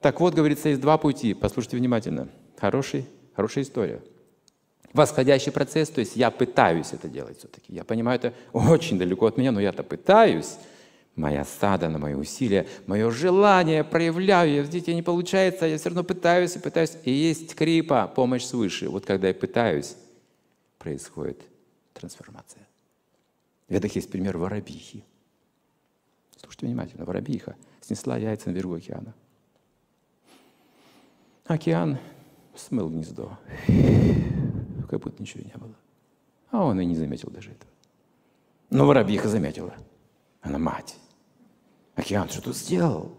Так вот, говорится, есть два пути. Послушайте внимательно. Хороший, хорошая история. Восходящий процесс, то есть я пытаюсь это делать все-таки. Я понимаю, это очень далеко от меня, но я-то пытаюсь. Моя стада на мои усилия, мое желание проявляю, я, видите, не получается, я все равно пытаюсь и пытаюсь. И есть крипа, помощь свыше. Вот когда я пытаюсь, происходит трансформация. В Ведах есть пример воробихи. Слушайте внимательно. Воробиха снесла яйца на берегу океана. Океан смыл гнездо. Как будто ничего не было. А он и не заметил даже этого. Но воробьиха заметила. Она мать. Океан что тут сделал?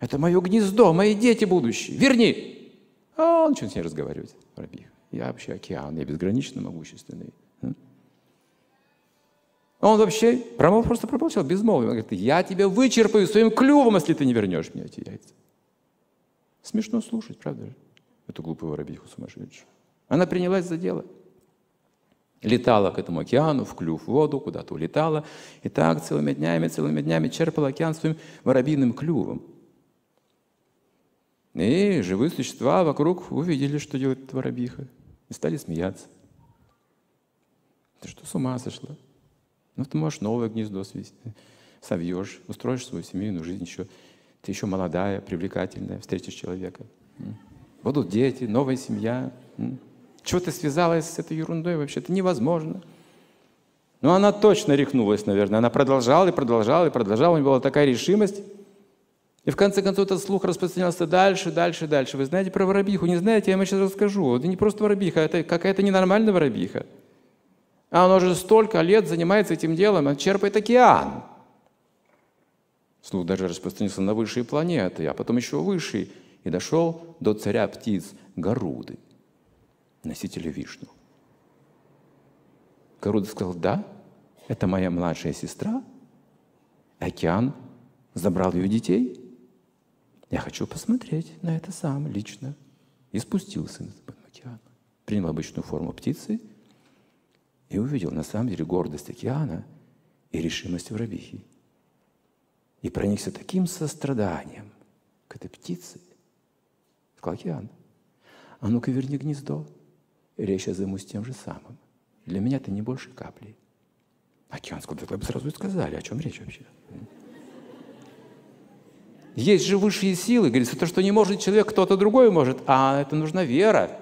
Это мое гнездо, мои дети будущие. Верни! А он начинает с ней разговаривать, воробьиха. Я вообще океан, я безгранично могущественный. Он вообще промол, просто промолчал, безмолвие. Он говорит, я тебя вычерпаю своим клювом, если ты не вернешь мне эти яйца. Смешно слушать, правда же? Эту глупую воробьиху сумасшедшую. Она принялась за дело. Летала к этому океану, в клюв воду, куда-то улетала. И так целыми днями, целыми днями черпала океан своим воробьиным клювом. И живые существа вокруг увидели, что делает воробьиха. И стали смеяться. Ты что, с ума сошла? Ну, ты можешь новое гнездо свести, совьешь, устроишь свою семейную жизнь еще. Ты еще молодая, привлекательная, встретишь человека. Будут дети, новая семья. Чего ты связалась с этой ерундой вообще? Это невозможно. Но она точно рехнулась, наверное. Она продолжала и продолжала и продолжала. У нее была такая решимость. И в конце концов этот слух распространялся дальше, дальше, дальше. Вы знаете про воробиху? Не знаете? Я вам сейчас расскажу. Это не просто воробиха, это какая-то ненормальная воробиха. А он уже столько лет занимается этим делом, он черпает океан. Слух даже распространился на высшие планеты, а потом еще выше, и дошел до царя птиц Гаруды, носителя Вишну. Гаруда сказал, да, это моя младшая сестра. Океан забрал ее детей. Я хочу посмотреть на это сам лично. И спустился на океан. Принял обычную форму птицы – и увидел на самом деле гордость океана и решимость воробихи. И проникся таким состраданием к этой птице, сказал океан. А ну-ка верни гнездо. Речь я займусь тем же самым. Для меня это не больше капли. Океан сказал, вы бы сразу и сказали, о чем речь вообще. Есть же высшие силы, говорится, то, что не может человек, кто-то другой может, а это нужна вера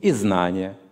и знание –